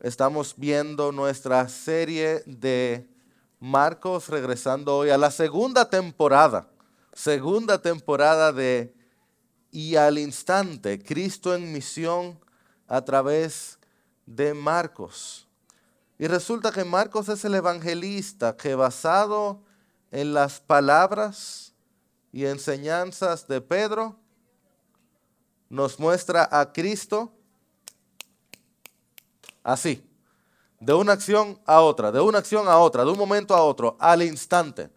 Estamos viendo nuestra serie de Marcos, regresando hoy a la segunda temporada, segunda temporada de Y al instante, Cristo en misión a través de Marcos. Y resulta que Marcos es el evangelista que basado en las palabras y enseñanzas de Pedro, nos muestra a Cristo así, de una acción a otra, de una acción a otra, de un momento a otro, al instante,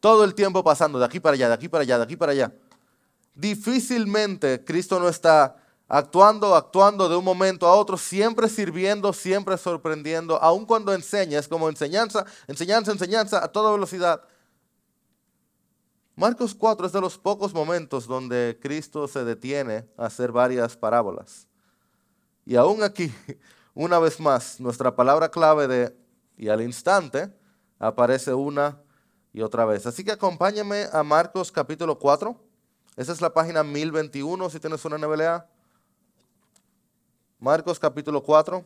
todo el tiempo pasando de aquí para allá, de aquí para allá, de aquí para allá. Difícilmente Cristo no está actuando, actuando de un momento a otro, siempre sirviendo, siempre sorprendiendo, aun cuando enseña, es como enseñanza, enseñanza, enseñanza a toda velocidad. Marcos 4 es de los pocos momentos donde Cristo se detiene a hacer varias parábolas. Y aún aquí, una vez más, nuestra palabra clave de y al instante aparece una y otra vez. Así que acompáñame a Marcos capítulo 4. Esa es la página 1021 si tienes una NBLA. Marcos capítulo 4.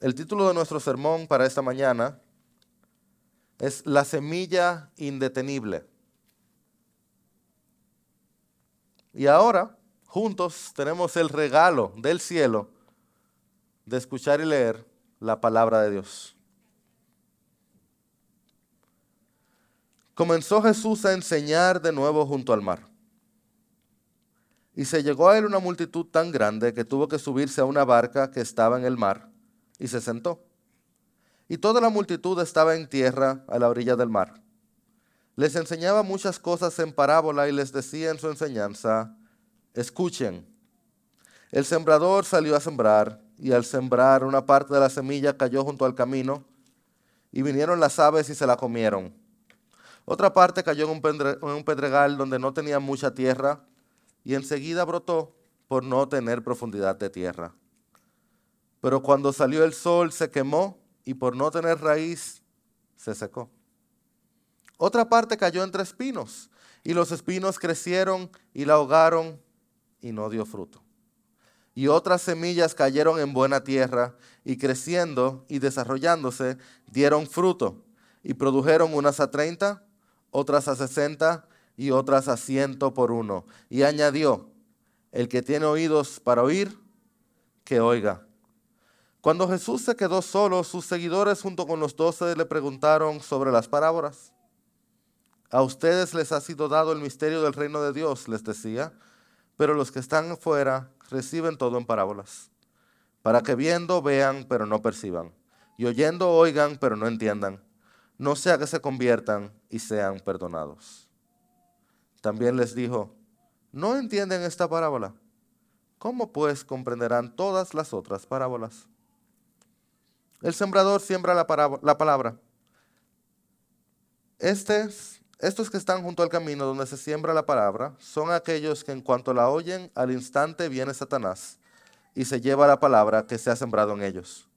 El título de nuestro sermón para esta mañana es la semilla indetenible. Y ahora, juntos, tenemos el regalo del cielo de escuchar y leer la palabra de Dios. Comenzó Jesús a enseñar de nuevo junto al mar. Y se llegó a él una multitud tan grande que tuvo que subirse a una barca que estaba en el mar y se sentó y toda la multitud estaba en tierra a la orilla del mar. Les enseñaba muchas cosas en parábola y les decía en su enseñanza, escuchen, el sembrador salió a sembrar y al sembrar una parte de la semilla cayó junto al camino y vinieron las aves y se la comieron. Otra parte cayó en un pedregal donde no tenía mucha tierra y enseguida brotó por no tener profundidad de tierra. Pero cuando salió el sol se quemó y por no tener raíz se secó. Otra parte cayó entre espinos y los espinos crecieron y la ahogaron y no dio fruto. Y otras semillas cayeron en buena tierra y creciendo y desarrollándose dieron fruto y produjeron unas a treinta, otras a sesenta y otras a ciento por uno. Y añadió, el que tiene oídos para oír, que oiga. Cuando Jesús se quedó solo, sus seguidores junto con los doce le preguntaron sobre las parábolas. A ustedes les ha sido dado el misterio del reino de Dios, les decía, pero los que están afuera reciben todo en parábolas, para que viendo vean, pero no perciban, y oyendo oigan, pero no entiendan, no sea que se conviertan y sean perdonados. También les dijo, ¿no entienden esta parábola? ¿Cómo pues comprenderán todas las otras parábolas? El sembrador siembra la, palabra. Estos que están junto al camino donde se siembra la palabra son aquellos que en cuanto la oyen, al instante viene Satanás y se lleva la palabra que se ha sembrado en ellos.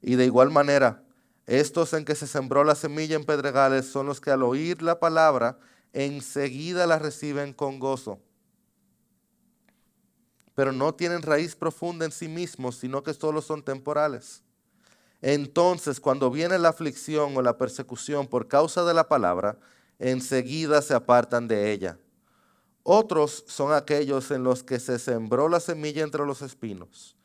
Y de igual manera, estos en que se sembró la semilla en pedregales son los que al oír la palabra enseguida la reciben con gozo. Pero no tienen raíz profunda en sí mismos, sino que solo son temporales. Entonces, cuando viene la aflicción o la persecución por causa de la palabra, enseguida se apartan de ella. Otros son aquellos en los que se sembró la semilla entre los espinos.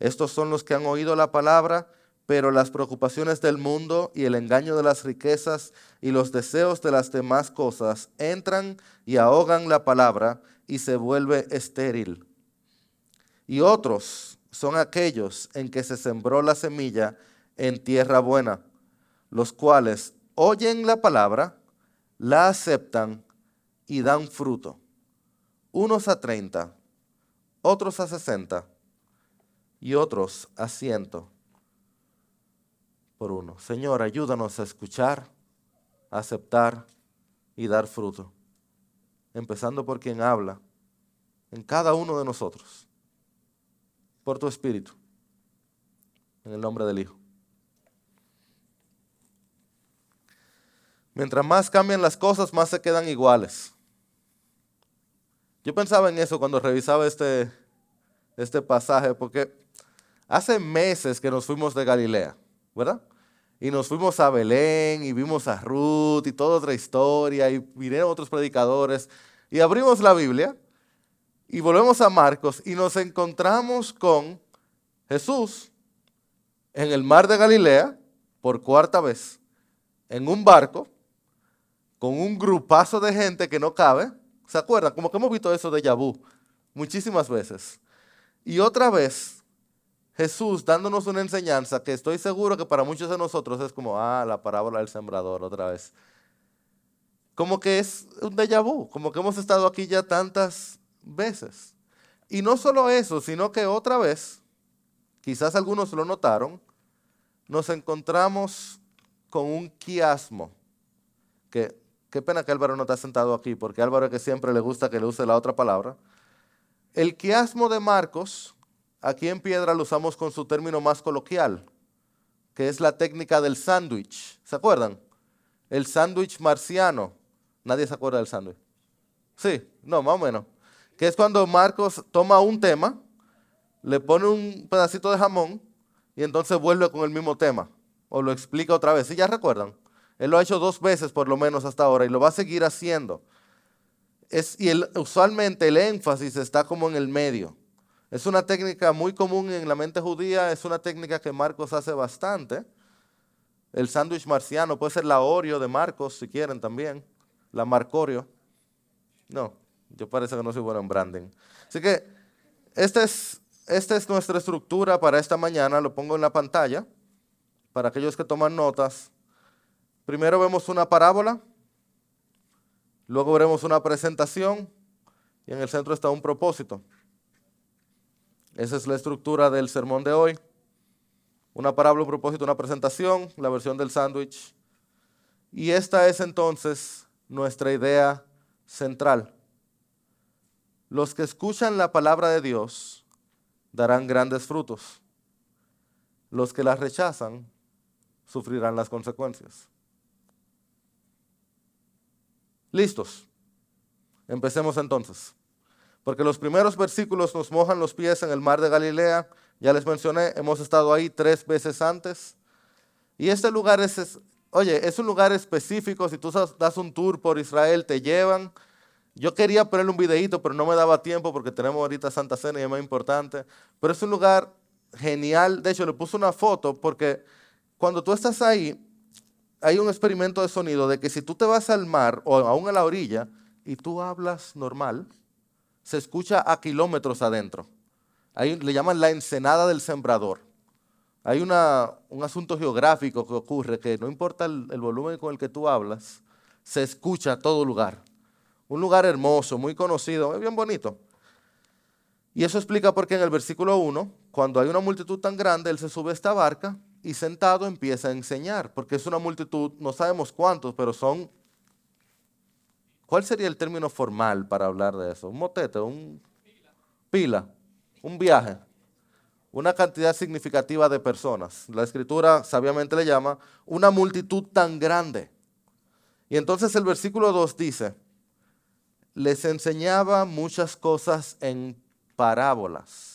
Estos son los que han oído la palabra, pero las preocupaciones del mundo y el engaño de las riquezas y los deseos de las demás cosas entran y ahogan la palabra y se vuelve estéril. Y otros son aquellos en que se sembró la semilla en tierra buena, los cuales oyen la palabra, la aceptan y dan fruto. Unos a treinta, otros a sesenta y otros a ciento por uno. Señor, ayúdanos a escuchar, aceptar y dar fruto. Empezando por quien habla en cada uno de nosotros. Por tu Espíritu. En el nombre del Hijo. Mientras más cambian las cosas, más se quedan iguales. Yo pensaba en eso cuando revisaba este, este pasaje, porque Hace meses que nos fuimos de Galilea, ¿verdad? Y nos fuimos a Belén y vimos a Ruth y toda otra historia y vinieron otros predicadores y abrimos la Biblia y volvemos a Marcos y nos encontramos con Jesús en el mar de Galilea por cuarta vez, en un barco, con un grupazo de gente que no cabe. ¿Se acuerdan? Como que hemos visto eso de Yabú muchísimas veces. Y otra vez, Jesús dándonos una enseñanza que estoy seguro que para muchos de nosotros es como, ah, la parábola del sembrador otra vez. Como que es un déjà vu, como que hemos estado aquí ya tantas veces. Y no solo eso, sino que otra vez, quizás algunos lo notaron, nos encontramos con un quiasmo. Que, qué pena que Álvaro no está sentado aquí, porque Álvaro es que siempre le gusta que le use la otra palabra. El quiasmo de Marcos, aquí en Piedra lo usamos con su término más coloquial, que es la técnica del sándwich. ¿Se acuerdan? El sándwich marciano. Nadie se acuerda del sándwich. Sí, no, más o menos. Que es cuando Marcos toma un tema, le pone un pedacito de jamón y entonces vuelve con el mismo tema. O lo explica otra vez. ¿Sí ya recuerdan? Él lo ha hecho dos veces por lo menos hasta ahora y lo va a seguir haciendo y usualmente el énfasis está como en el medio. Es una técnica muy común en la mente judía, es una técnica que Marcos hace bastante. El sándwich marciano puede ser la Oreo de Marcos, si quieren también. La Marcorio. No, yo parece que no soy bueno en branding. Así que esta es, esta es nuestra estructura para esta mañana. Lo pongo en la pantalla para aquellos que toman notas. Primero vemos una parábola Luego veremos una presentación y en el centro está un propósito. Esa es la estructura del sermón de hoy. Una parábola, un propósito, una presentación, la versión del sándwich. Y esta es entonces nuestra idea central. Los que escuchan la palabra de Dios darán grandes frutos. Los que la rechazan sufrirán las consecuencias. Listos. Empecemos entonces. Porque los primeros versículos nos mojan los pies en el mar de Galilea. Ya les mencioné, hemos estado ahí tres veces antes. Y este lugar es, oye, es un lugar específico. Si tú das un tour por Israel, te llevan. Yo quería ponerle un videito, pero no me daba tiempo porque tenemos ahorita Santa Cena y es más importante. Pero es un lugar genial. De hecho, le puse una foto porque cuando tú estás ahí, hay un experimento de sonido de que si tú te vas al mar o aún a la orilla y tú hablas normal, se escucha a kilómetros adentro. Le llaman la ensenada del sembrador. Hay un asunto geográfico que ocurre que no importa el, el volumen con el que tú hablas, se escucha a todo lugar. Un lugar hermoso, muy conocido, es bien bonito. Y eso explica por qué en el versículo 1, cuando hay una multitud tan grande, él se sube a esta barca y sentado empieza a enseñar, porque es una multitud, no sabemos cuántos, pero son... ¿Cuál sería el término formal para hablar de eso? Un motete, un pila, un viaje, una cantidad significativa de personas. La escritura sabiamente le llama una multitud tan grande. Y entonces el versículo 2 dice, les enseñaba muchas cosas en parábolas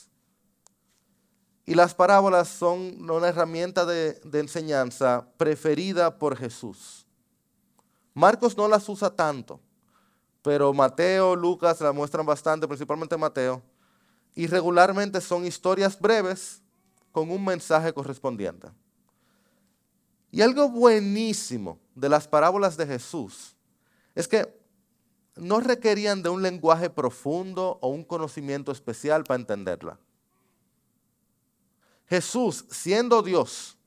y las parábolas son una herramienta de, enseñanza preferida por Jesús. Marcos no las usa tanto, pero Mateo, Lucas la muestran bastante, principalmente Mateo. Y regularmente son historias breves con un mensaje correspondiente. Y algo buenísimo de las parábolas de Jesús es que no requerían de un lenguaje profundo o un conocimiento especial para entenderla. Jesús, siendo Dios,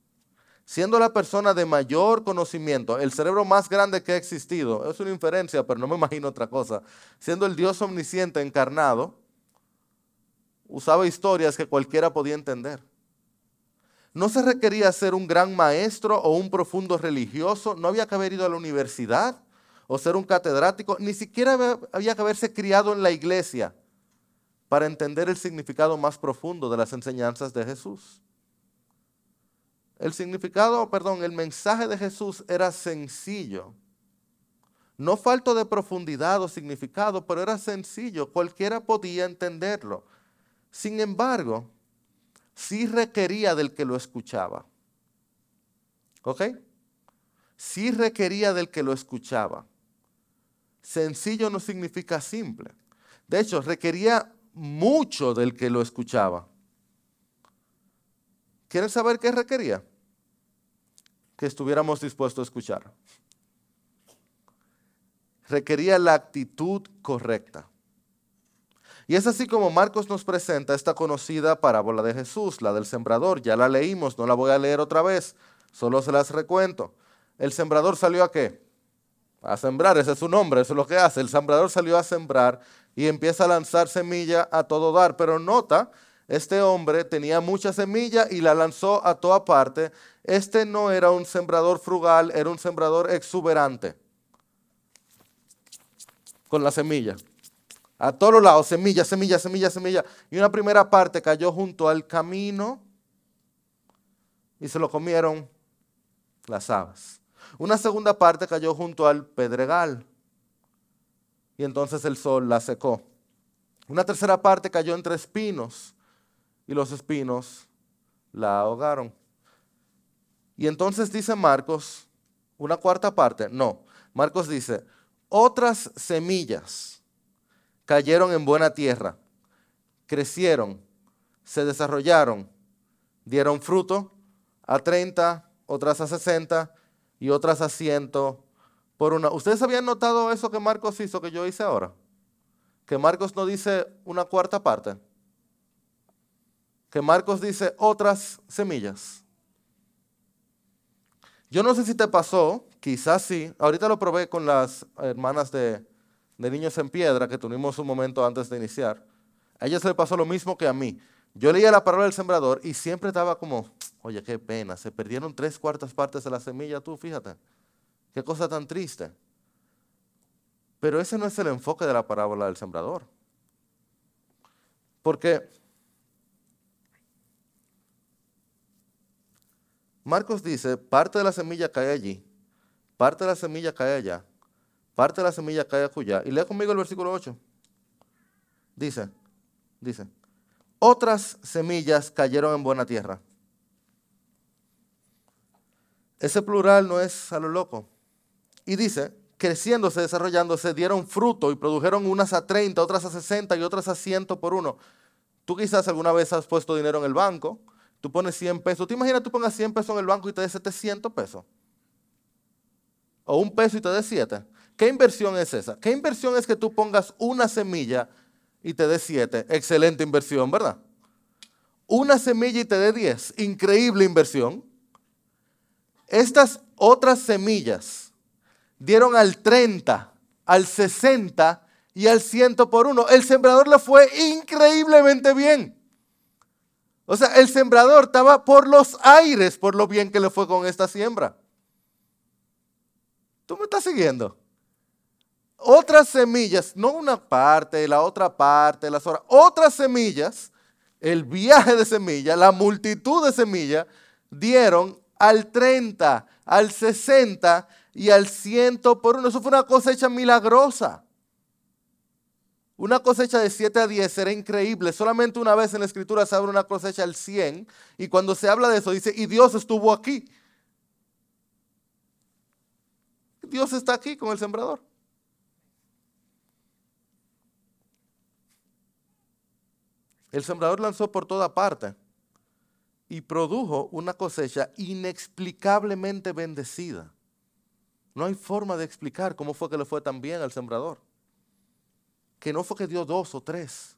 siendo la persona de mayor conocimiento, el cerebro más grande que ha existido, es una inferencia, pero no me imagino otra cosa, siendo el Dios omnisciente encarnado, usaba historias que cualquiera podía entender. No se requería ser un gran maestro o un profundo religioso, no había que haber ido a la universidad o ser un catedrático, ni siquiera había que haberse criado en la iglesia para entender el significado más profundo de las enseñanzas de Jesús. El significado, perdón, el mensaje de Jesús era sencillo. No falto de profundidad o significado, pero era sencillo. Cualquiera podía entenderlo. Sin embargo, sí requería del que lo escuchaba. ¿Ok? Sí requería del que lo escuchaba. Sencillo no significa simple. De hecho, requería mucho del que lo escuchaba. ¿Quieren saber qué requería? Que estuviéramos dispuestos a escuchar. Requería la actitud correcta. Y es así como Marcos nos presenta esta conocida parábola de Jesús, la del sembrador. Ya la leímos, no la voy a leer otra vez, solo se las recuento. El sembrador salió a qué? A sembrar, ese es su nombre, eso es lo que hace. El sembrador salió a sembrar y empieza a lanzar semilla a todo dar, pero nota, este hombre tenía mucha semilla y la lanzó a toda parte. Este no era un sembrador frugal, era un sembrador exuberante con la semilla. A todos lados, semilla, semilla, semilla, semilla. Y una primera parte cayó junto al camino y se lo comieron las aves. Una segunda parte cayó junto al pedregal y entonces el sol la secó. Una tercera parte cayó entre espinos y los espinos la ahogaron. Y entonces dice Marcos, una cuarta parte, no, Marcos dice, otras semillas cayeron en buena tierra, crecieron, se desarrollaron, dieron fruto a 30, otras a 60 y otras a 100 ¿Ustedes habían notado eso que Marcos hizo que yo hice ahora? Que Marcos no dice una cuarta parte. Que Marcos dice otras semillas. Yo no sé si te pasó, quizás sí. Ahorita lo probé con las hermanas de, de Niños en Piedra que tuvimos un momento antes de iniciar, a ella se le pasó lo mismo que a mí. Yo leía la palabra del sembrador y siempre estaba como, oye, qué pena, se perdieron tres cuartas partes de la semilla, tú fíjate, qué cosa tan triste. Pero ese no es el enfoque de la parábola del sembrador. Porque Marcos dice, parte de la semilla cae allí, parte de la semilla cae allá, parte de la semilla cae acullá. Y lee conmigo el versículo 8. Dice, dice, otras semillas cayeron en buena tierra. Ese plural no es a lo loco. Y dice, creciéndose, desarrollándose, dieron fruto y produjeron unas a 30, otras a 60 y otras a 100 por uno. Tú quizás alguna vez has puesto dinero en el banco, tú pones 100 pesos. ¿Te imaginas tú pongas 100 pesos en el banco y te des 700 pesos? O un peso y te des 7. ¿Qué inversión es esa? ¿Qué inversión es que tú pongas una semilla y te dé siete? Excelente inversión, ¿verdad? Una semilla y te dé diez. Increíble inversión. Estas otras semillas dieron al 30, al 60 y al 100 por uno. El sembrador le fue increíblemente bien. O sea, el sembrador estaba por los aires por lo bien que le fue con esta siembra. ¿Tú me estás siguiendo? otras semillas, no una parte, la otra parte, las otras, otras semillas, el viaje de semillas, la multitud de semillas, dieron al 30, al 60 y al 100 por uno. Eso fue una cosecha milagrosa. Una cosecha de 7 a 10 era increíble. Solamente una vez en la escritura se habla una cosecha al 100 y cuando se habla de eso dice, y Dios estuvo aquí. Dios está aquí con el sembrador. El sembrador lanzó por toda parte y produjo una cosecha inexplicablemente bendecida. No hay forma de explicar cómo fue que le fue tan bien al sembrador. Que no fue que dio dos o tres,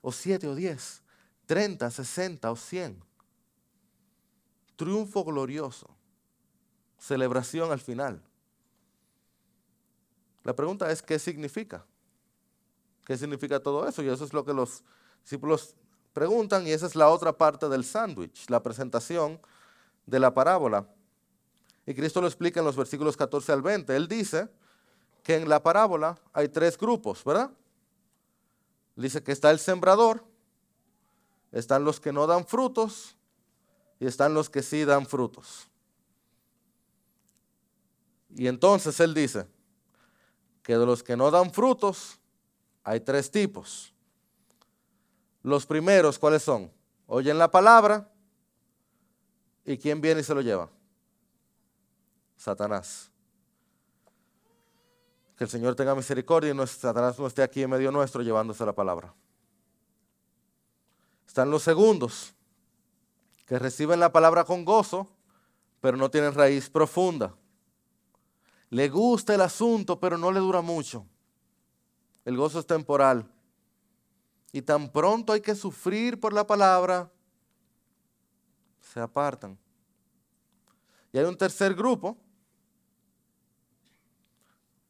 o siete o diez, treinta, sesenta o cien. Triunfo glorioso. Celebración al final. La pregunta es, ¿qué significa? ¿Qué significa todo eso? Y eso es lo que los discípulos preguntan y esa es la otra parte del sándwich, la presentación de la parábola. Y Cristo lo explica en los versículos 14 al 20. Él dice que en la parábola hay tres grupos, ¿verdad? Dice que está el sembrador, están los que no dan frutos y están los que sí dan frutos. Y entonces él dice que de los que no dan frutos, hay tres tipos. Los primeros, ¿cuáles son? Oyen la palabra y ¿quién viene y se lo lleva? Satanás. Que el Señor tenga misericordia y Satanás no esté aquí en medio nuestro llevándose la palabra. Están los segundos, que reciben la palabra con gozo, pero no tienen raíz profunda. Le gusta el asunto, pero no le dura mucho. El gozo es temporal. Y tan pronto hay que sufrir por la palabra, se apartan. Y hay un tercer grupo.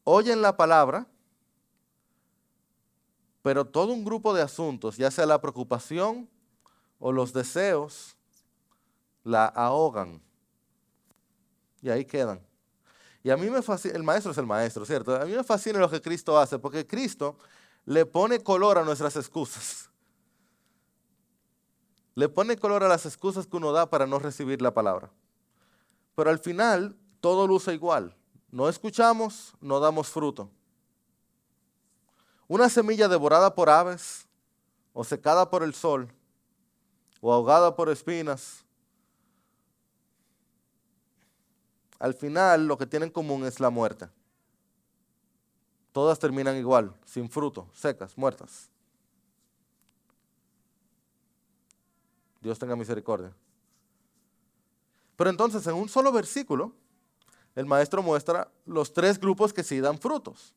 Oyen la palabra, pero todo un grupo de asuntos, ya sea la preocupación o los deseos, la ahogan. Y ahí quedan. Y a mí me fascina, el maestro es el maestro, ¿cierto? A mí me fascina lo que Cristo hace, porque Cristo le pone color a nuestras excusas. Le pone color a las excusas que uno da para no recibir la palabra. Pero al final todo luce igual. No escuchamos, no damos fruto. Una semilla devorada por aves, o secada por el sol, o ahogada por espinas, al final lo que tienen en común es la muerte. Todas terminan igual, sin fruto, secas, muertas. Dios tenga misericordia. Pero entonces en un solo versículo, el maestro muestra los tres grupos que sí dan frutos.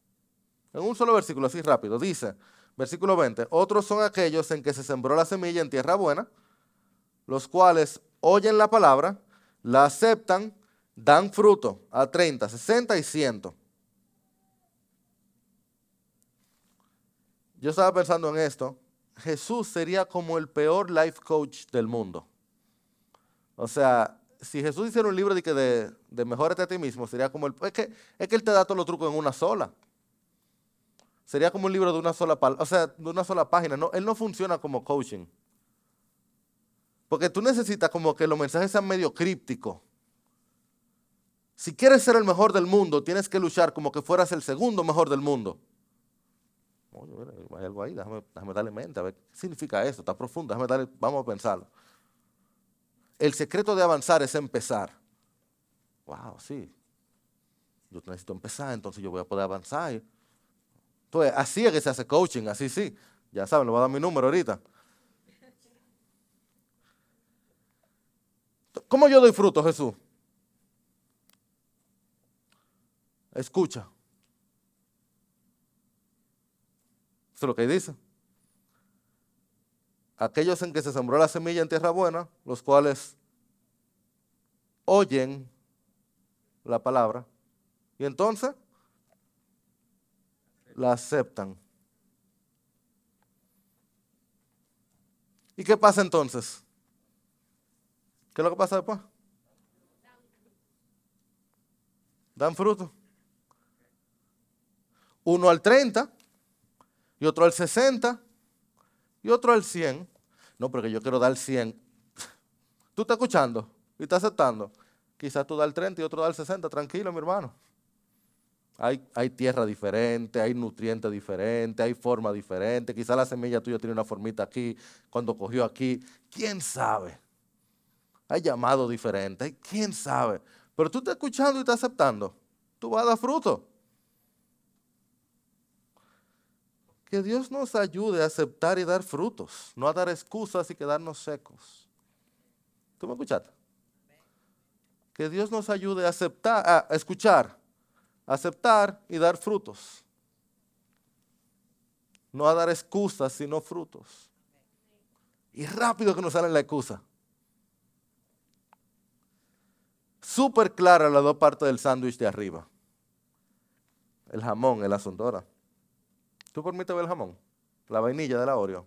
En un solo versículo, así rápido, dice, versículo 20, otros son aquellos en que se sembró la semilla en tierra buena, los cuales oyen la palabra, la aceptan, dan fruto a 30, 60 y 100. Yo estaba pensando en esto. Jesús sería como el peor life coach del mundo. O sea, si Jesús hiciera un libro de, de, de mejorate a ti mismo, sería como el... Es que, es que Él te da todos los trucos en una sola. Sería como un libro de una sola, o sea, de una sola página. No, él no funciona como coaching. Porque tú necesitas como que los mensajes sean medio crípticos. Si quieres ser el mejor del mundo, tienes que luchar como que fueras el segundo mejor del mundo. Oye, hay algo ahí, déjame, darle mente, a ver qué significa esto, está profundo, déjame darle, vamos a pensarlo. El secreto de avanzar es empezar. Wow, sí. Yo necesito empezar, entonces yo voy a poder avanzar. Entonces, así es que se hace coaching, así sí. Ya saben, le voy a dar mi número ahorita. ¿Cómo yo doy fruto, Jesús? Escucha. Eso es lo que dice. Aquellos en que se sembró la semilla en tierra buena, los cuales oyen la palabra y entonces la aceptan. ¿Y qué pasa entonces? ¿Qué es lo que pasa después? Dan fruto uno al 30, y otro al 60, y otro al 100. No, porque yo quiero dar 100. ¿Tú estás escuchando y estás aceptando? Quizás tú das el 30 y otro da el 60. Tranquilo, mi hermano. Hay, hay, tierra diferente, hay nutrientes diferentes, hay forma diferente. Quizás la semilla tuya tiene una formita aquí, cuando cogió aquí. ¿Quién sabe? Hay llamado diferente, ¿quién sabe? Pero tú estás escuchando y estás aceptando. Tú vas a dar fruto. Que Dios nos ayude a aceptar y dar frutos, no a dar excusas y quedarnos secos. ¿Tú me escuchaste? Que Dios nos ayude a aceptar, a escuchar, aceptar y dar frutos. No a dar excusas, sino frutos. Y rápido que nos sale la excusa. Súper clara las dos partes del sándwich de arriba. El jamón, el asunto. ¿Tú permites ver el jamón? La vainilla de la Oreo.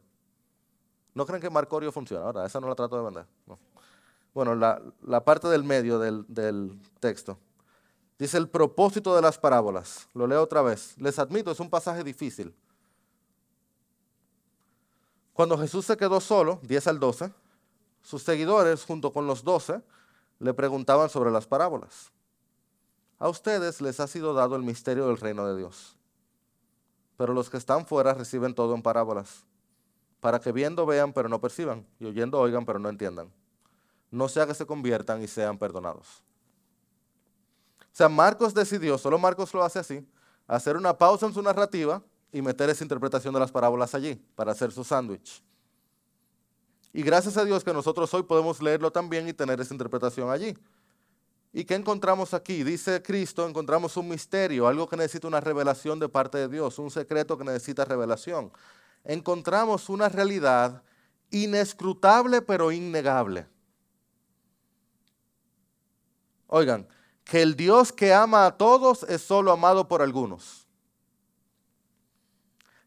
¿No creen que Marcorio funciona? Ahora, esa no la trato de vender. Bueno, la, parte del medio del, del texto. Dice el propósito de las parábolas. Lo leo otra vez. Les admito, es un pasaje difícil. Cuando Jesús se quedó solo, 10 al 12, sus seguidores, junto con los 12, le preguntaban sobre las parábolas. A ustedes les ha sido dado el misterio del reino de Dios pero los que están fuera reciben todo en parábolas, para que viendo vean pero no perciban, y oyendo oigan pero no entiendan. No sea que se conviertan y sean perdonados. O sea, Marcos decidió, solo Marcos lo hace así, hacer una pausa en su narrativa y meter esa interpretación de las parábolas allí para hacer su sándwich. Y gracias a Dios que nosotros hoy podemos leerlo también y tener esa interpretación allí. ¿Y qué encontramos aquí? Dice Cristo, encontramos un misterio, algo que necesita una revelación de parte de Dios, un secreto que necesita revelación. Encontramos una realidad inescrutable pero innegable. Oigan, que el Dios que ama a todos es solo amado por algunos.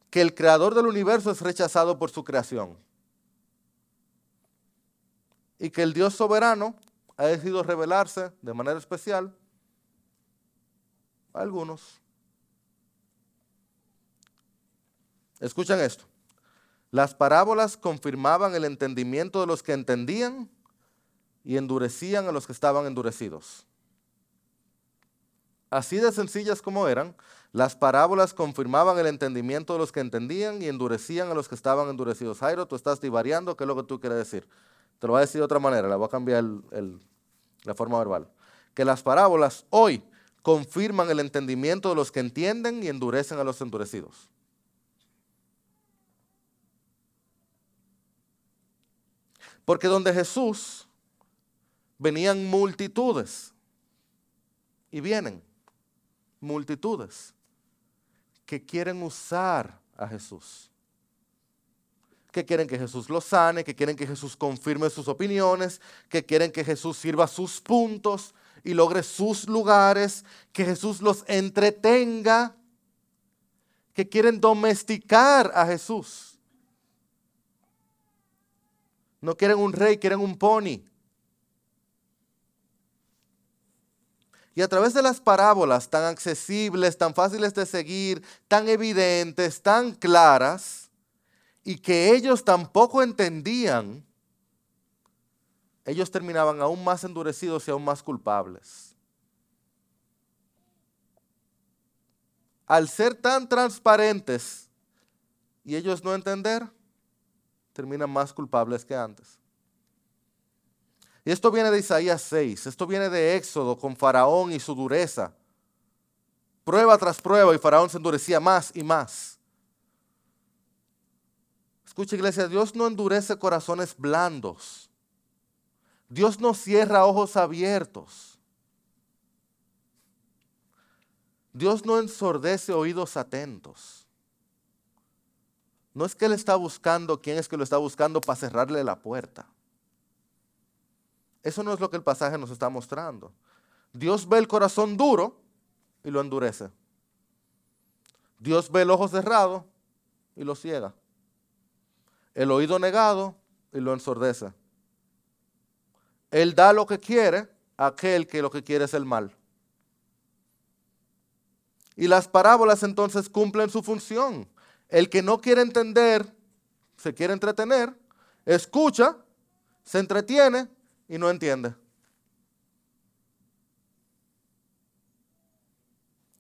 Que el creador del universo es rechazado por su creación y que el Dios soberano ha decidido revelarse de manera especial a algunos. Escuchen esto. Las parábolas confirmaban el entendimiento de los que entendían y endurecían a los que estaban endurecidos. Así de sencillas como eran, las parábolas confirmaban el entendimiento de los que entendían y endurecían a los que estaban endurecidos. Jairo, tú estás divariando, ¿qué es lo que tú quieres decir? Te lo voy a decir de otra manera, le voy a cambiar la forma verbal. Que las parábolas hoy confirman el entendimiento de los que entienden y endurecen a los endurecidos. Porque donde Jesús venían multitudes y vienen multitudes que quieren usar a Jesús que quieren que Jesús los sane, que quieren que Jesús confirme sus opiniones, que quieren que Jesús sirva sus puntos y logre sus lugares, que Jesús los entretenga, que quieren domesticar a Jesús. No quieren un rey, quieren un pony. Y a través de las parábolas tan accesibles, tan fáciles de seguir, tan evidentes, tan claras, y que ellos tampoco entendían, ellos terminaban aún más endurecidos y aún más culpables. Al ser tan transparentes y ellos no entender, terminan más culpables que antes. Y esto viene de Isaías 6, esto viene de Éxodo con Faraón y su dureza. Prueba tras prueba y Faraón se endurecía más y más. Escucha iglesia, Dios no endurece corazones blandos. Dios no cierra ojos abiertos. Dios no ensordece oídos atentos. No es que Él está buscando quién es que lo está buscando para cerrarle la puerta. Eso no es lo que el pasaje nos está mostrando. Dios ve el corazón duro y lo endurece. Dios ve el ojo cerrado y lo ciega el oído negado y lo ensordece. Él da lo que quiere a aquel que lo que quiere es el mal. Y las parábolas entonces cumplen su función. El que no quiere entender, se quiere entretener, escucha, se entretiene y no entiende.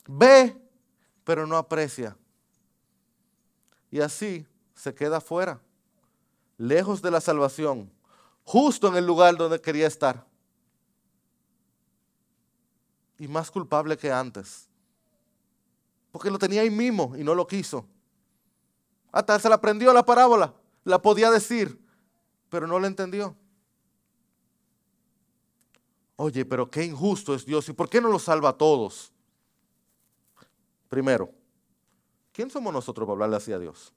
Ve, pero no aprecia. Y así se queda fuera lejos de la salvación, justo en el lugar donde quería estar. Y más culpable que antes. Porque lo tenía ahí mismo y no lo quiso. Hasta se la aprendió la parábola, la podía decir, pero no la entendió. Oye, pero qué injusto es Dios y por qué no lo salva a todos. Primero, ¿quién somos nosotros para hablarle así a Dios?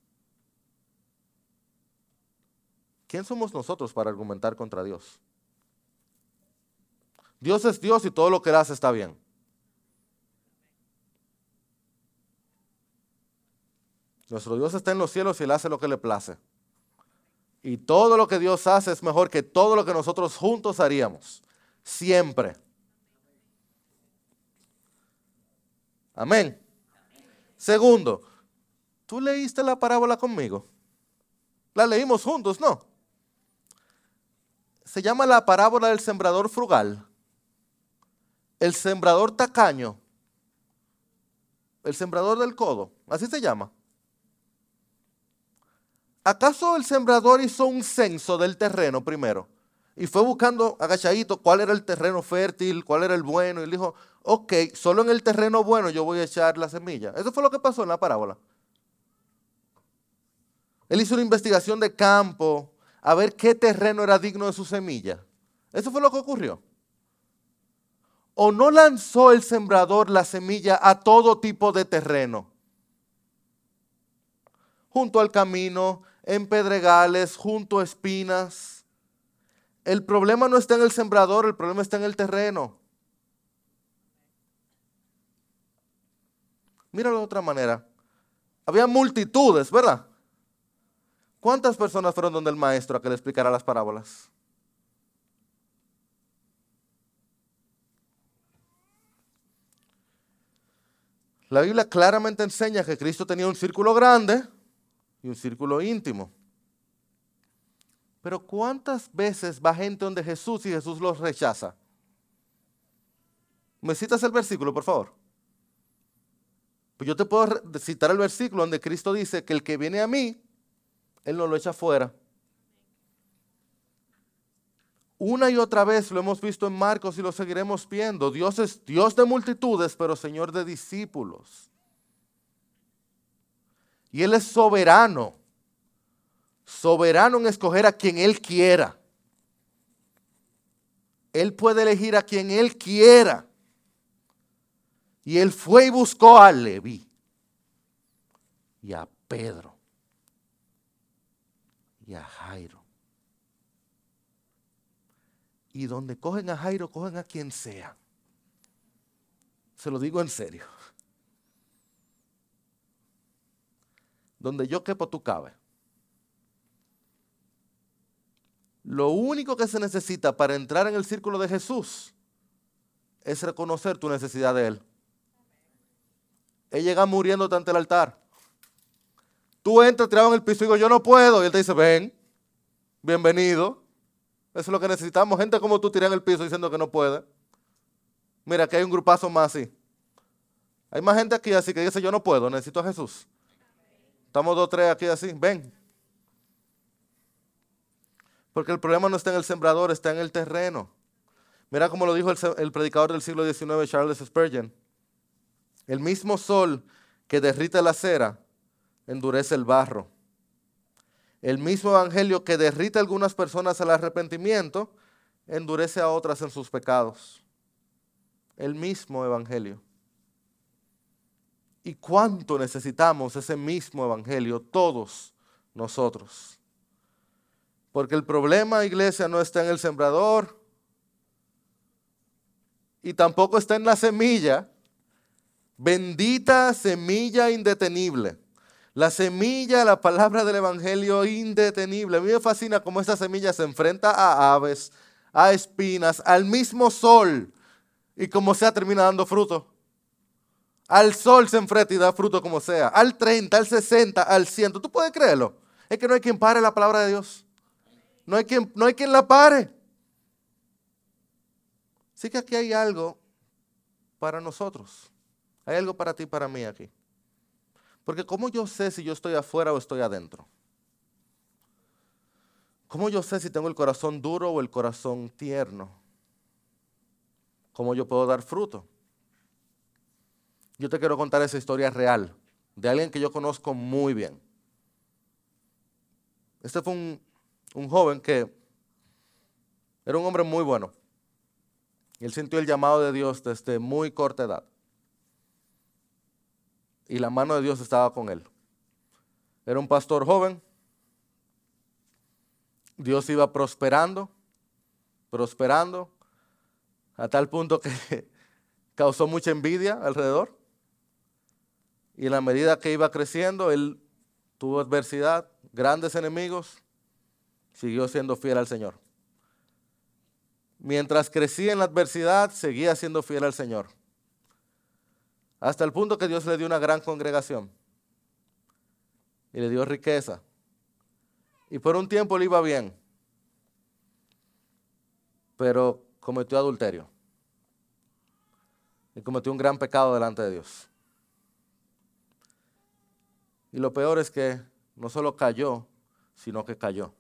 ¿Quién somos nosotros para argumentar contra Dios? Dios es Dios y todo lo que hace está bien. Nuestro Dios está en los cielos y Él hace lo que le place. Y todo lo que Dios hace es mejor que todo lo que nosotros juntos haríamos. Siempre. Amén. Segundo, ¿tú leíste la parábola conmigo? La leímos juntos, ¿no? Se llama la parábola del sembrador frugal, el sembrador tacaño, el sembrador del codo, así se llama. ¿acaso el sembrador hizo un censo del terreno primero? Y fue buscando agachadito cuál era el terreno fértil, cuál era el bueno. Y dijo, ok, solo en el terreno bueno yo voy a echar la semilla. Eso fue lo que pasó en la parábola. Él hizo una investigación de campo a ver qué terreno era digno de su semilla. Eso fue lo que ocurrió. ¿O no lanzó el sembrador la semilla a todo tipo de terreno? Junto al camino, en pedregales, junto a espinas. El problema no está en el sembrador, el problema está en el terreno. Míralo de otra manera. Había multitudes, ¿verdad? ¿Cuántas personas fueron donde el maestro a que le explicara las parábolas? La Biblia claramente enseña que Cristo tenía un círculo grande y un círculo íntimo. Pero ¿cuántas veces va gente donde Jesús y Jesús los rechaza? ¿Me citas el versículo, por favor? Pues yo te puedo citar el versículo donde Cristo dice que el que viene a mí, Él no lo echa fuera. Una y otra vez lo hemos visto en Marcos y lo seguiremos viendo. Dios es Dios de multitudes, pero Señor de discípulos. Y Él es soberano. Soberano en escoger a quien Él quiera. Él puede elegir a quien Él quiera. Y Él fue y buscó a Leví y a Pedro y a Jairo. Y donde cogen a Jairo, cogen a quien sea. Se lo digo en serio. Donde yo quepo, tú cabes. Lo único que se necesita para entrar en el círculo de Jesús es reconocer tu necesidad de Él. Él llega muriendo ante el altar. Tú entras tirado en el piso y digo, yo no puedo. Y Él te dice, ven, bienvenido. Eso es lo que necesitamos. Gente como tú tirando en el piso diciendo que no puede. Mira, que hay un grupazo más así. Hay más gente aquí así que dice, yo no puedo, necesito a Jesús. Estamos dos, tres aquí así. Ven. Porque el problema no está en el sembrador, está en el terreno. Mira cómo lo dijo el, el predicador del siglo XIX, Charles Spurgeon. El mismo sol que derrite la cera endurece el barro. El mismo evangelio que derrite a algunas personas al arrepentimiento, endurece a otras en sus pecados. El mismo evangelio. ¿Y cuánto necesitamos ese mismo evangelio todos nosotros? Porque el problema, iglesia, no está en el sembrador y tampoco está en la semilla. Bendita semilla indetenible. La semilla, la palabra del Evangelio indetenible. A mí me fascina cómo esta semilla se enfrenta a aves, a espinas, al mismo sol y como sea termina dando fruto. Al sol se enfrenta y da fruto como sea. Al 30, al 60, al 100. ¿Tú puedes creerlo? Es que no hay quien pare la palabra de Dios. No hay quien, no hay quien la pare. Sí que aquí hay algo para nosotros. Hay algo para ti y para mí aquí. Porque ¿cómo yo sé si yo estoy afuera o estoy adentro? ¿Cómo yo sé si tengo el corazón duro o el corazón tierno? ¿Cómo yo puedo dar fruto? Yo te quiero contar esa historia real de alguien que yo conozco muy bien. Este fue un, un joven que era un hombre muy bueno. Él sintió el llamado de Dios desde muy corta edad y la mano de Dios estaba con él. Era un pastor joven. Dios iba prosperando, prosperando, a tal punto que causó mucha envidia alrededor. Y en la medida que iba creciendo, él tuvo adversidad, grandes enemigos, siguió siendo fiel al Señor. Mientras crecía en la adversidad, seguía siendo fiel al Señor. Hasta el punto que Dios le dio una gran congregación. Y le dio riqueza. Y por un tiempo le iba bien. Pero cometió adulterio. Y cometió un gran pecado delante de Dios. Y lo peor es que no solo cayó, sino que cayó.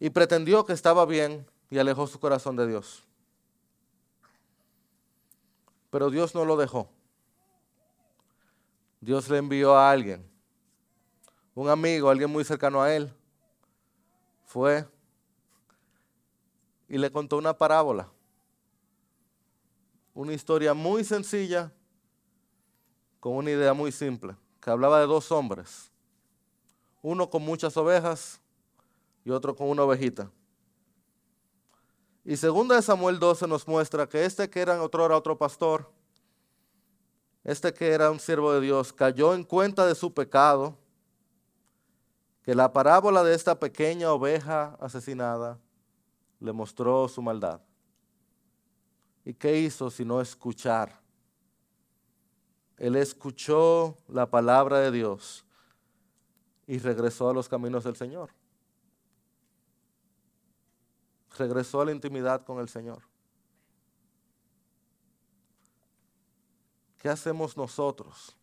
Y pretendió que estaba bien y alejó su corazón de Dios. Pero Dios no lo dejó. Dios le envió a alguien, un amigo, alguien muy cercano a él. Fue y le contó una parábola. Una historia muy sencilla con una idea muy simple, que hablaba de dos hombres. Uno con muchas ovejas y otro con una ovejita. Y segunda de Samuel 12 nos muestra que este que era otro era otro pastor, este que era un siervo de Dios, cayó en cuenta de su pecado, que la parábola de esta pequeña oveja asesinada le mostró su maldad. ¿Y qué hizo sino escuchar? Él escuchó la palabra de Dios y regresó a los caminos del Señor regresó a la intimidad con el Señor. ¿Qué hacemos nosotros?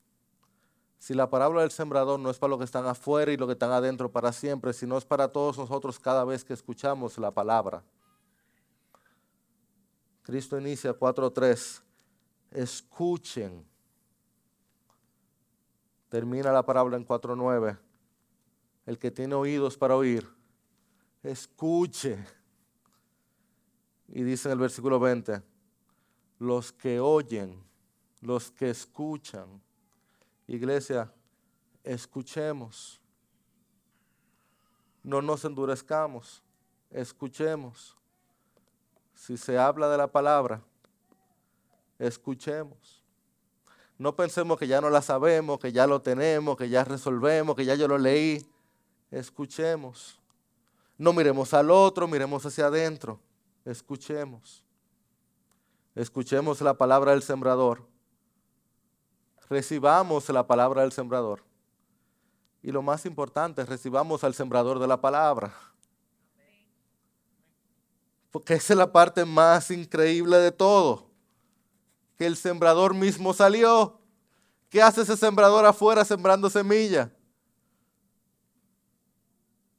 Si la parábola del sembrador no es para los que están afuera y los que están adentro para siempre, sino es para todos nosotros cada vez que escuchamos la palabra. Cristo inicia 4.3. Escuchen. Termina la parábola en 4.9. El que tiene oídos para oír, escuche. Y dice en el versículo 20, los que oyen, los que escuchan. Iglesia, escuchemos. No nos endurezcamos, escuchemos. Si se habla de la palabra, escuchemos. No pensemos que ya no la sabemos, que ya lo tenemos, que ya resolvemos, que ya yo lo leí. Escuchemos. No miremos al otro, miremos hacia adentro escuchemos. Escuchemos la palabra del sembrador. Recibamos la palabra del sembrador. Y lo más importante, recibamos al sembrador de la palabra. Porque esa es la parte más increíble de todo. Que el sembrador mismo salió. ¿Qué hace ese sembrador afuera sembrando semilla?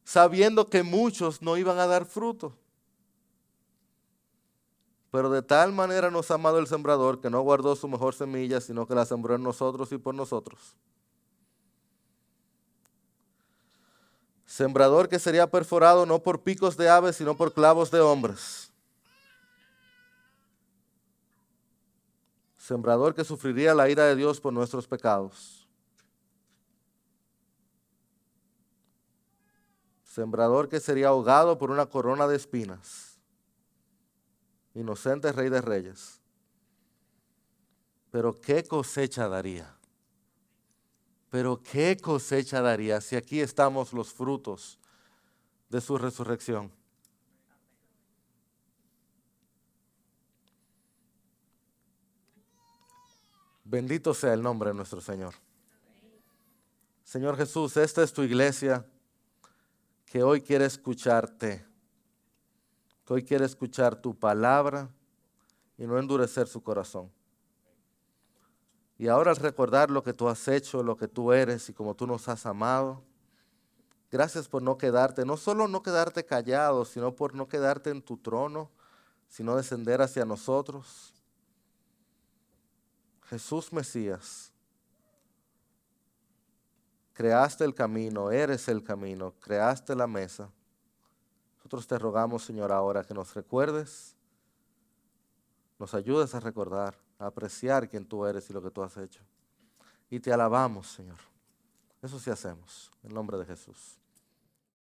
Sabiendo que muchos no iban a dar fruto. Pero de tal manera nos ha amado el sembrador que no guardó su mejor semilla, sino que la sembró en nosotros y por nosotros. Sembrador que sería perforado no por picos de aves, sino por clavos de hombres. Sembrador que sufriría la ira de Dios por nuestros pecados. Sembrador que sería ahogado por una corona de espinas inocente rey de reyes. Pero qué cosecha daría. Pero qué cosecha daría si aquí estamos los frutos de su resurrección. Bendito sea el nombre de nuestro Señor. Señor Jesús, esta es tu iglesia que hoy quiere escucharte que hoy quiere escuchar tu palabra y no endurecer su corazón. Y ahora al recordar lo que tú has hecho, lo que tú eres y como tú nos has amado, gracias por no quedarte, no solo no quedarte callado, sino por no quedarte en tu trono, sino descender hacia nosotros. Jesús Mesías, creaste el camino, eres el camino, creaste la mesa. Nosotros te rogamos, Señor, ahora que nos recuerdes, nos ayudes a recordar, a apreciar quién tú eres y lo que tú has hecho. Y te alabamos, Señor. Eso sí hacemos, en nombre de Jesús.